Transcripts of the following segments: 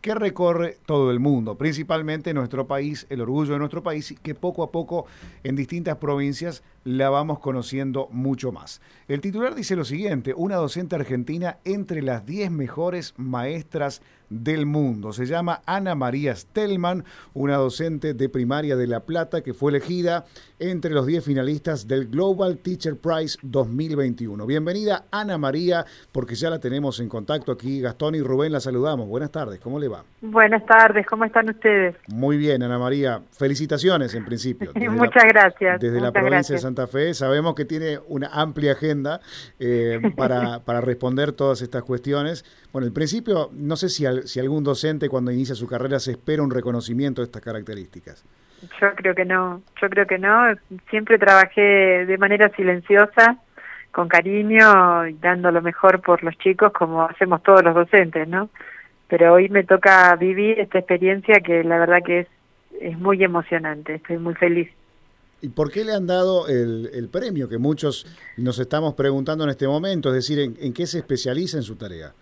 que recorre todo el mundo, principalmente nuestro país, el orgullo de nuestro país, que poco a poco en distintas provincias la vamos conociendo mucho más. El titular dice lo siguiente, una docente argentina entre las 10 mejores maestras del mundo. Se llama Ana María Stellman, una docente de primaria de La Plata que fue elegida entre los 10 finalistas del Global Teacher Prize 2021. Bienvenida Ana María, porque ya la tenemos en contacto aquí. Gastón y Rubén la saludamos. Buenas tardes, ¿cómo le va? Buenas tardes, ¿cómo están ustedes? Muy bien, Ana María. Felicitaciones en principio. Muchas gracias. Desde la provincia de Santa Fe sabemos que tiene una amplia agenda eh, para, para responder todas estas cuestiones. Bueno, en principio, no sé si, si algún docente cuando inicia su carrera se espera un reconocimiento de estas características. Yo creo que no, yo creo que no. Siempre trabajé de manera silenciosa, con cariño, y dando lo mejor por los chicos, como hacemos todos los docentes, ¿no? Pero hoy me toca vivir esta experiencia que la verdad que es, es muy emocionante. Estoy muy feliz. ¿Y por qué le han dado el, el, premio que muchos nos estamos preguntando en este momento? Es decir, ¿en, en qué se especializa en su tarea?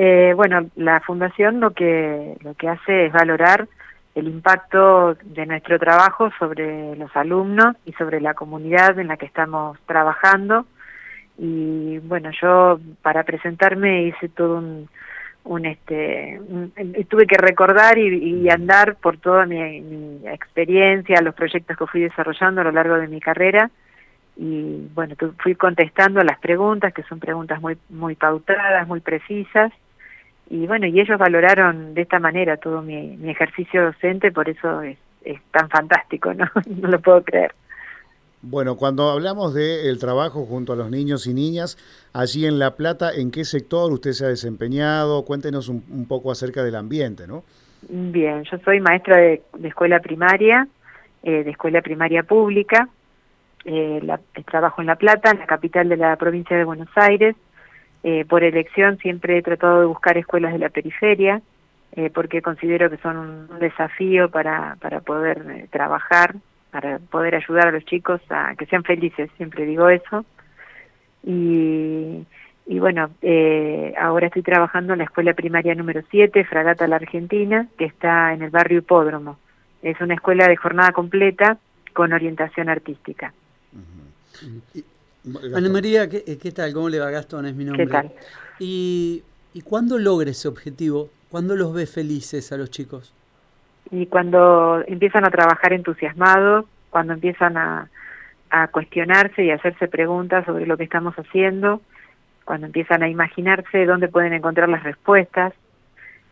Eh, bueno, la fundación lo que lo que hace es valorar el impacto de nuestro trabajo sobre los alumnos y sobre la comunidad en la que estamos trabajando. Y bueno, yo para presentarme hice todo un, un este tuve que recordar y, y andar por toda mi, mi, experiencia, los proyectos que fui desarrollando a lo largo de mi carrera. Y bueno, fui contestando las preguntas que son preguntas muy muy pautadas, muy precisas y bueno, y ellos valoraron de esta manera todo mi, mi ejercicio docente, por eso es, es, tan fantástico, ¿no? no lo puedo creer. Bueno, cuando hablamos del trabajo junto a los niños y niñas, allí en La Plata, ¿en qué sector usted se ha desempeñado? Cuéntenos un, un poco acerca del ambiente, ¿no? Bien, yo soy maestra de, de escuela primaria, eh, de escuela primaria pública, eh, la, trabajo en La Plata, en la capital de la provincia de Buenos Aires, eh, por elección siempre he tratado de buscar escuelas de la periferia, eh, porque considero que son un desafío para, para poder eh, trabajar, para poder ayudar a los chicos a que sean felices, siempre digo eso. Y, y bueno, eh, ahora estoy trabajando en la escuela primaria número 7, Fragata La Argentina, que está en el barrio Hipódromo. Es una escuela de jornada completa con orientación artística. Uh -huh. Ana María, ¿qué, ¿qué, tal? ¿Cómo le va Gastón? Es mi nombre. ¿Qué tal? ¿Y, y cuándo logra ese objetivo? ¿Cuándo los ve felices a los chicos? Y cuando empiezan a trabajar entusiasmados, cuando empiezan a, a cuestionarse y a hacerse preguntas sobre lo que estamos haciendo, cuando empiezan a imaginarse dónde pueden encontrar las respuestas,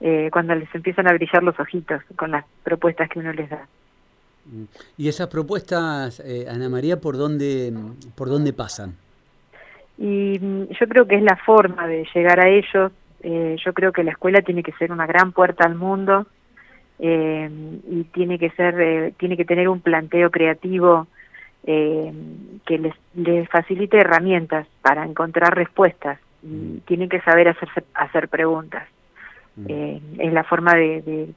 eh, cuando les empiezan a brillar los ojitos con las propuestas que uno les da. ¿Y esas propuestas, eh, Ana María, por dónde, por dónde pasan? Y yo creo que es la forma de llegar a ellos. Eh, yo creo que la escuela tiene que ser una gran puerta al mundo eh, y tiene que ser, eh, tiene que tener un planteo creativo eh, que les, les facilite herramientas para encontrar respuestas. Y mm. tienen que saber hacerse, hacer preguntas. Mm. es la forma de, de,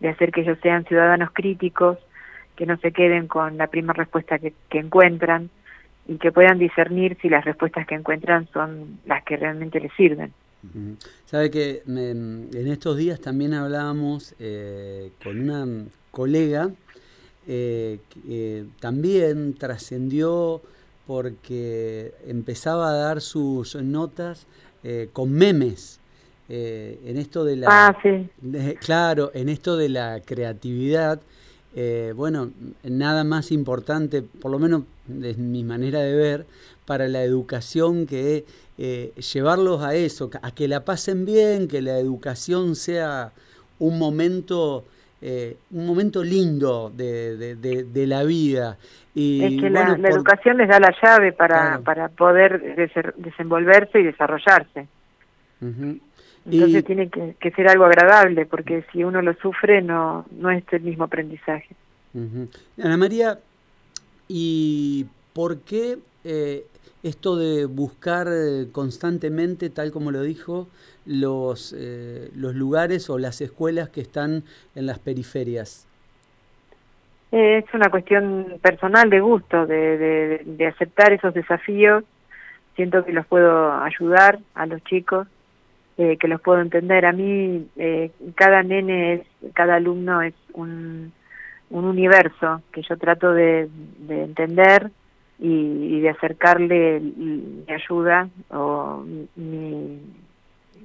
de hacer que ellos sean ciudadanos críticos que no se queden con la primera respuesta que, que, encuentran y que puedan discernir si las respuestas que encuentran son las que realmente les sirven. Sabe que me, en estos días también hablábamos eh, con una colega eh, que eh, también trascendió porque empezaba a dar sus notas eh, con memes. Eh, en esto de la ah, sí. de, claro en esto de la creatividad eh, bueno, nada más importante, por lo menos de mi manera de ver, para la educación que eh, llevarlos a eso, a que la pasen bien, que la educación sea un momento, eh, un momento lindo de, de, de, de, la vida. Y, es que bueno, la, la por... educación les da la llave para, claro. para poder desenvolverse y desarrollarse. Uh -huh. Entonces y, tiene que, que, ser algo agradable, porque si uno lo sufre no, no es el mismo aprendizaje. Uh -huh. Ana María, ¿y por qué eh, esto de buscar eh, constantemente, tal como lo dijo, los, eh, los lugares o las escuelas que están en las periferias? Es una cuestión personal de gusto, de, de, de aceptar esos desafíos. Siento que los puedo ayudar a los chicos eh, que los puedo entender. A mí eh, cada nene, es, cada alumno es un, un universo que yo trato de, entender y, de acercarle mi ayuda o mi,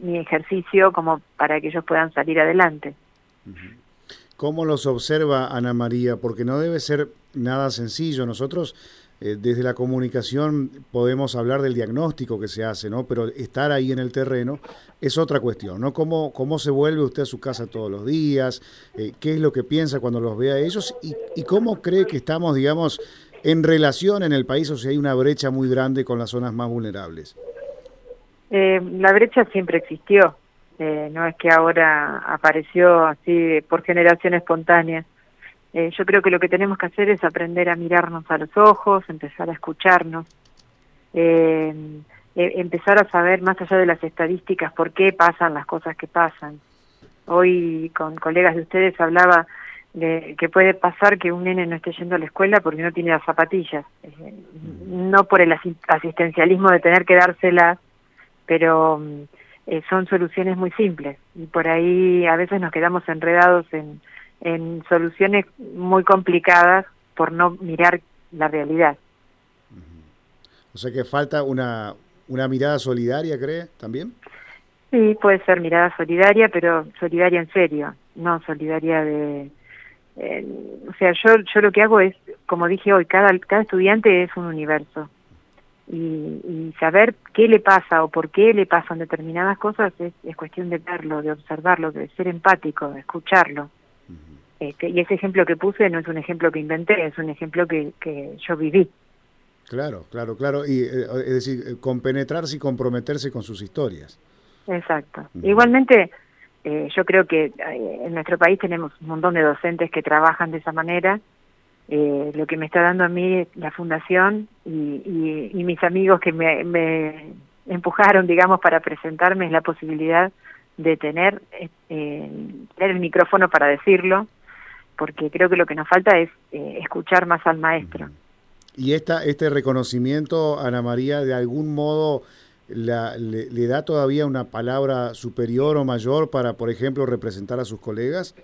mi ejercicio como para que ellos puedan salir adelante. ¿Cómo los observa Ana María? Porque no debe ser nada sencillo. Nosotros eh, desde la comunicación podemos hablar del diagnóstico que se hace, ¿no? Pero estar ahí en el terreno es otra cuestión, ¿no? ¿Cómo, cómo se vuelve usted a su casa todos los días? Eh, ¿Qué es lo que piensa cuando los ve a ellos? ¿Y, y cómo cree que estamos, digamos, en relación en el país o si hay una brecha muy grande con las zonas más vulnerables? Eh, la brecha siempre existió, eh, no es que ahora apareció así por generación espontánea. Eh, yo creo que lo que tenemos que hacer es aprender a mirarnos a los ojos, empezar a escucharnos, eh, e, empezar a saber más allá de las estadísticas por qué pasan las cosas que pasan. Hoy con colegas de ustedes hablaba de que puede pasar que un nene no esté yendo a la escuela porque no tiene las zapatillas, no por el asistencialismo de tener que dárselas, pero eh, son soluciones muy simples y por ahí a veces nos quedamos enredados en, en soluciones muy complicadas por no mirar la realidad. O sea que falta una, una mirada solidaria, ¿cree? ¿También? Sí, puede ser mirada solidaria, pero solidaria en serio, no solidaria de... o sea, yo, yo lo que hago es, como dije hoy, cada, cada estudiante es un universo y, saber qué le pasa o por qué le pasan determinadas cosas es, cuestión de verlo, de observarlo, de ser empático, de escucharlo. Este, y ese ejemplo que puse no es un ejemplo que inventé, es un ejemplo que, que yo viví. Claro, claro, claro. Y, eh, es decir, eh, compenetrarse y comprometerse con sus historias. Exacto. Igualmente, eh, yo creo que en nuestro país tenemos un montón de docentes que trabajan de esa manera eh, lo que me está dando a mí la fundación y, mis amigos que me, empujaron, digamos, para presentarme es la posibilidad de tener, eh, tener el micrófono para decirlo, porque creo que lo que nos falta es eh, escuchar más al maestro. ¿Y esta, este reconocimiento, Ana María, de algún modo le, le, da todavía una palabra superior o mayor para, por ejemplo, representar a sus colegas?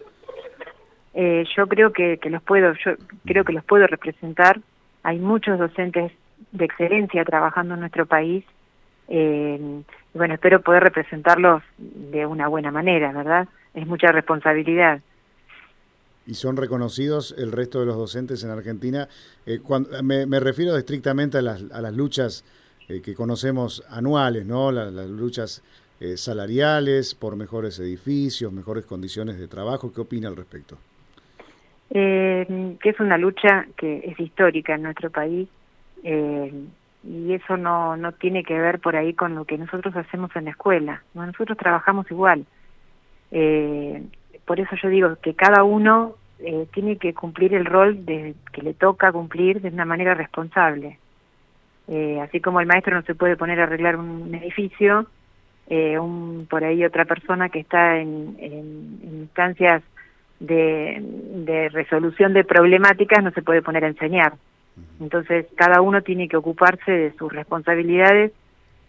eh, yo creo que, que los puedo, yo creo que los puedo representar. Hay muchos docentes de excelencia trabajando en nuestro país. Eh, bueno, espero poder representarlos de una buena manera, ¿verdad? Es mucha responsabilidad. ¿Y son reconocidos el resto de los docentes en Argentina? Eh, cuando, me, refiero estrictamente a las, a las luchas eh, que conocemos anuales, ¿no? las, las luchas eh, salariales, por mejores edificios, mejores condiciones de trabajo. ¿Qué opina al respecto? eh, que es una lucha que es histórica en nuestro país eh, y eso no, no tiene que ver por ahí con lo que nosotros hacemos en la escuela. Nosotros trabajamos igual. Eh, por eso yo digo que cada uno eh, tiene que cumplir el rol de, que le toca cumplir de una manera responsable. Eh, así como el maestro no se puede poner a arreglar un edificio, eh, un, por ahí otra persona que está en, en, en instancias de, resolución de problemáticas no se puede poner a enseñar. Entonces, cada uno tiene que ocuparse de sus responsabilidades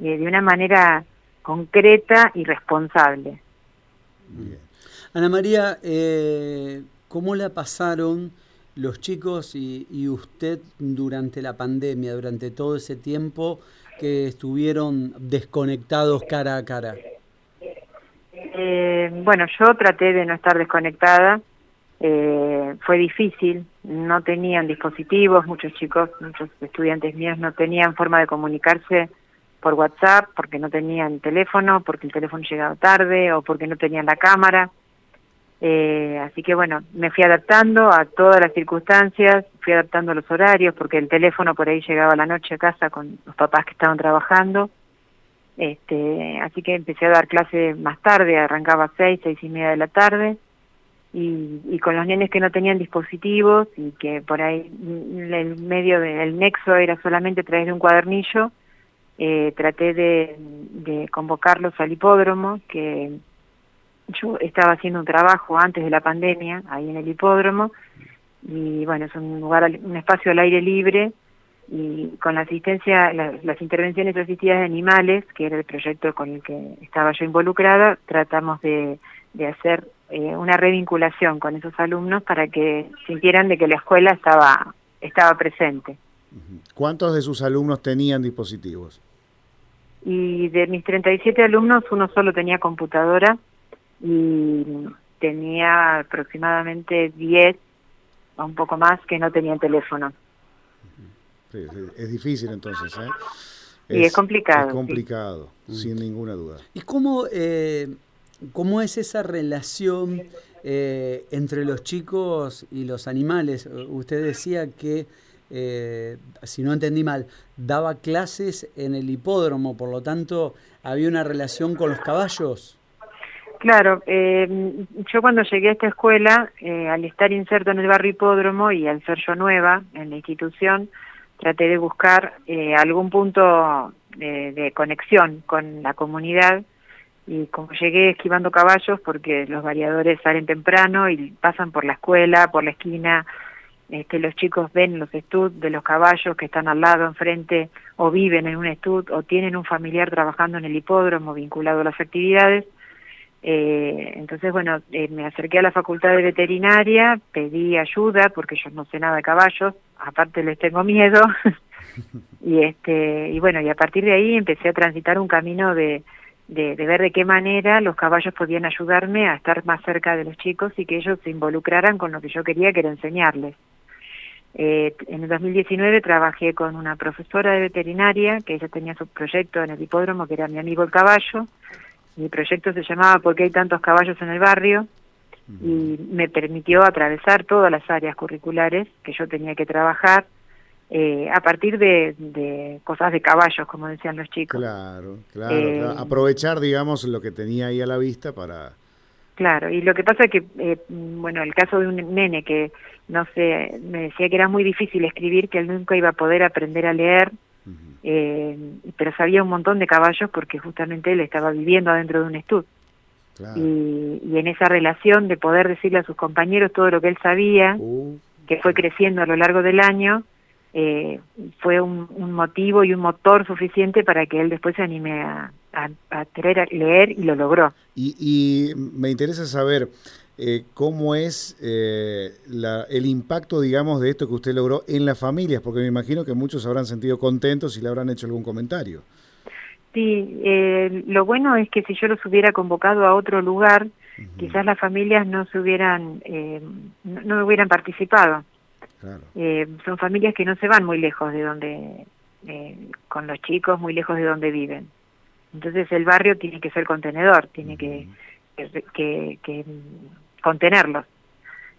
eh, de una manera concreta y responsable. Ana María, eh, ¿cómo la pasaron los chicos y, usted durante la pandemia, durante todo ese tiempo que estuvieron desconectados cara a cara? Eh, bueno, yo traté de no estar desconectada. Eh, fue difícil, no tenían dispositivos, muchos chicos, muchos estudiantes míos no tenían forma de comunicarse por WhatsApp porque no tenían teléfono, porque el teléfono llegaba tarde o porque no tenían la cámara. Eh, así que bueno, me fui adaptando a todas las circunstancias, fui adaptando los horarios porque el teléfono por ahí llegaba la noche a casa con los papás que estaban trabajando. Este, así que empecé a dar clase más tarde, arrancaba a seis, seis y media de la tarde, y, y con los nenes que no tenían dispositivos y que por ahí el medio del nexo era solamente a través de un cuadernillo, eh, traté de, de convocarlos al hipódromo, que yo estaba haciendo un trabajo antes de la pandemia ahí en el hipódromo, y bueno, es un lugar, un espacio al aire libre, y con la asistencia, las intervenciones asistidas de animales, que era el proyecto con el que estaba yo involucrada, tratamos de, hacer eh, una revinculación con esos alumnos para que sintieran de que la escuela estaba, estaba presente. ¿Cuántos de sus alumnos tenían dispositivos? Y de mis 37 alumnos, uno solo tenía computadora y tenía aproximadamente 10 o un poco más que no tenían teléfono es difícil entonces, ¿eh? y es complicado. Es complicado, sin ninguna duda. ¿Y cómo, eh, cómo es esa relación eh, entre los chicos y los animales? Usted decía que, eh, si no entendí mal, daba clases en el hipódromo, por lo tanto, ¿había una relación con los caballos? Claro, yo cuando llegué a esta escuela, al estar inserto en el barrio hipódromo y al ser yo nueva en la institución, traté de buscar eh, algún punto de, conexión con la comunidad y como llegué esquivando caballos porque los variadores salen temprano y pasan por la escuela, por la esquina, este, los chicos ven los estud de los caballos que están al lado, enfrente, o viven en un estud, o tienen un familiar trabajando en el hipódromo vinculado a las actividades, eh, entonces, bueno, eh, me acerqué a la facultad de veterinaria, pedí ayuda porque yo no sé nada de caballos, aparte les tengo miedo. y este y bueno, y a partir de ahí empecé a transitar un camino de, de, ver de qué manera los caballos podían ayudarme a estar más cerca de los chicos y que ellos se involucraran con lo que yo quería, que era enseñarles. Eh, en el 2019 trabajé con una profesora de veterinaria, que ella tenía su proyecto en el hipódromo, que era mi amigo el caballo, mi proyecto se llamaba ¿Por qué hay tantos caballos en el barrio? y me permitió atravesar todas las áreas curriculares que yo tenía que trabajar eh, a partir de, cosas de caballos, como decían los chicos. Claro, claro, eh, Aprovechar, digamos, lo que tenía ahí a la vista para... Claro, y lo que pasa es que, eh, bueno, el caso de un nene que, no sé, me decía que era muy difícil escribir, que él nunca iba a poder aprender a leer, eh, pero sabía un montón de caballos porque justamente él estaba viviendo adentro de un estudio. Y, en esa relación de poder decirle a sus compañeros todo lo que él sabía, uh. que fue creciendo a lo largo del año, eh, fue un, motivo y un motor suficiente para que él después se anime a, a, querer leer y lo logró. Y, y me interesa saber, eh, cómo es eh, el impacto, digamos, de esto que usted logró en las familias, porque me imagino que muchos habrán sentido contentos y le habrán hecho algún comentario. Sí, eh, lo bueno es que si yo los hubiera convocado a otro lugar, quizás las familias no se hubieran, no, hubieran participado. son familias que no se van muy lejos de donde, con los chicos, muy lejos de donde viven. Entonces el barrio tiene que ser contenedor, tiene que, que, que contenerlos.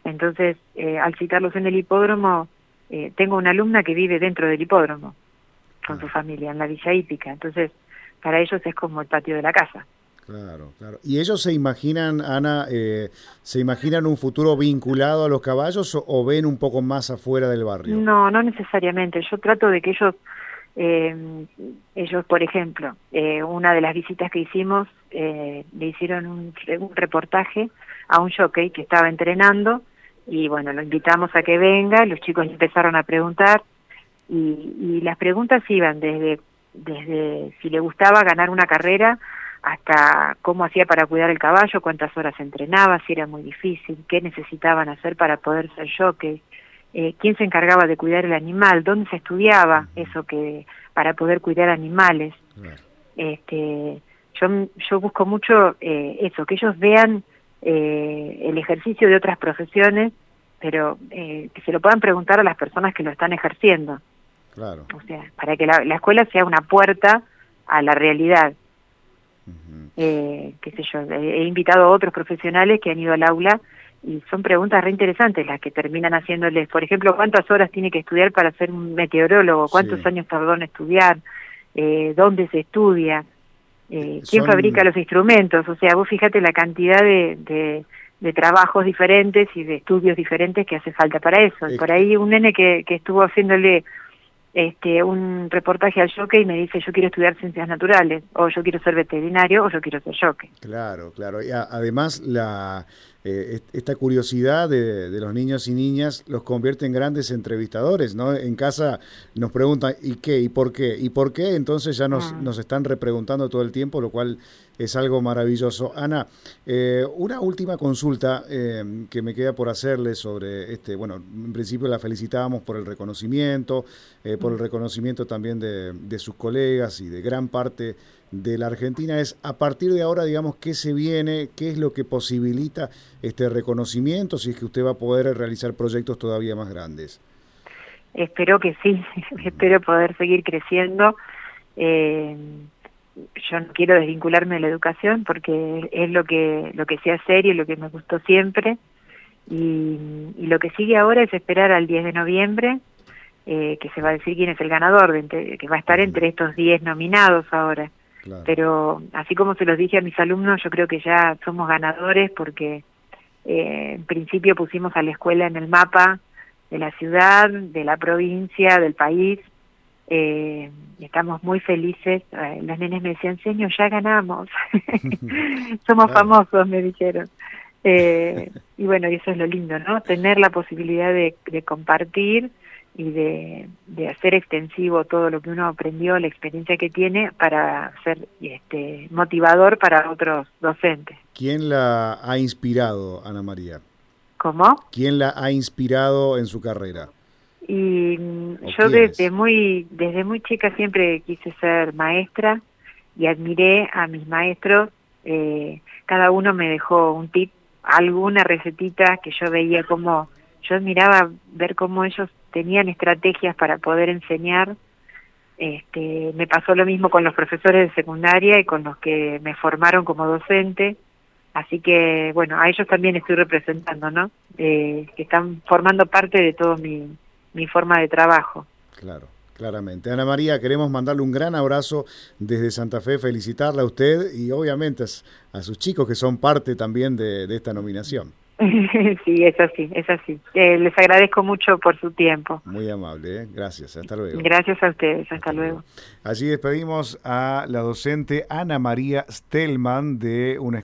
Entonces, eh, al citarlos en el hipódromo, eh, tengo una alumna que vive dentro del hipódromo con su familia, en la Villa Hípica. Entonces, para ellos es como el patio de la casa. Claro, claro. ¿Y ellos se imaginan, Ana, eh, se imaginan un futuro vinculado a los caballos o, ven un poco más afuera del barrio? No, no necesariamente. Yo trato de que ellos, ellos, por ejemplo, una de las visitas que hicimos, le hicieron un, un reportaje a un jockey que estaba entrenando y bueno, lo invitamos a que venga, los chicos empezaron a preguntar y, las preguntas iban desde, desde si le gustaba ganar una carrera hasta cómo hacía para cuidar el caballo, cuántas horas entrenaba, si era muy difícil, qué necesitaban hacer para poder ser jockey, eh, quién se encargaba de cuidar el animal, dónde se estudiaba eso que para poder cuidar animales. Este, yo, yo busco mucho eh, eso, que ellos vean eh, el ejercicio de otras profesiones, pero eh, que se lo puedan preguntar a las personas que lo están ejerciendo. Claro. O sea, para que la, escuela sea una puerta a la realidad. eh, qué sé yo, he invitado a otros profesionales que han ido al aula y son preguntas re interesantes las que terminan haciéndoles, por ejemplo, ¿cuántas horas tiene que estudiar para ser un meteorólogo? ¿Cuántos años tardó en estudiar? Eh, ¿Dónde se estudia? Eh, quién fabrica los instrumentos, o sea, vos fíjate la cantidad de, de, trabajos diferentes y de estudios diferentes que hace falta para eso. Por ahí un nene que, que estuvo haciéndole este un reportaje al jockey y me dice yo quiero estudiar ciencias naturales o yo quiero ser veterinario o yo quiero ser jockey. Claro, claro. Y además la eh, esta curiosidad de, los niños y niñas los convierte en grandes entrevistadores, ¿no? En casa nos preguntan, ¿y qué? ¿Y por qué? ¿Y por qué? Entonces ya nos, ah. nos están repreguntando todo el tiempo, lo cual es algo maravilloso. Ana, eh, una última consulta eh, que me queda por hacerle sobre este, bueno, en principio la felicitábamos por el reconocimiento, por el reconocimiento también de, de sus colegas y de gran parte de la Argentina es a partir de ahora, digamos, qué se viene, qué es lo que posibilita este reconocimiento, si es que usted va a poder realizar proyectos todavía más grandes. Espero que sí, espero poder seguir creciendo. Eh, yo no quiero desvincularme de la educación porque es lo que lo que sé hacer y lo que me gustó siempre. Y, lo que sigue ahora es esperar al 10 de noviembre, eh, que se va a decir quién es el ganador, que va a estar entre estos 10 nominados ahora. Pero así como se los dije a mis alumnos, yo creo que ya somos ganadores porque eh, en principio pusimos a la escuela en el mapa de la ciudad, de la provincia, del país. Eh, estamos muy felices. Eh, los nenes me decían, señor, ya ganamos. somos famosos, me dijeron. Eh, y bueno, eso es lo lindo, ¿no? Tener la posibilidad de, de compartir y de, de, hacer extensivo todo lo que uno aprendió, la experiencia que tiene para ser este, motivador para otros docentes. ¿Quién la ha inspirado, Ana María? ¿Cómo? ¿Quién la ha inspirado en su carrera? Y yo desde muy, desde muy chica siempre quise ser maestra y admiré a mis maestros. Eh, cada uno me dejó un tip, alguna recetita que yo veía como, yo admiraba ver cómo ellos tenían estrategias para poder enseñar. Este, me pasó lo mismo con los profesores de secundaria y con los que me formaron como docente. Así que, bueno, a ellos también estoy representando, ¿no? Eh, que están formando parte de todo mi, mi forma de trabajo. Claro, claramente. Ana María, queremos mandarle un gran abrazo desde Santa Fe, felicitarla a usted y obviamente a, sus chicos que son parte también de esta nominación. sí, es así, es así. Eh, les agradezco mucho por su tiempo. Muy amable, ¿eh? gracias. Hasta luego. Gracias a ustedes, hasta, luego. Allí despedimos a la docente Ana María Stelman de una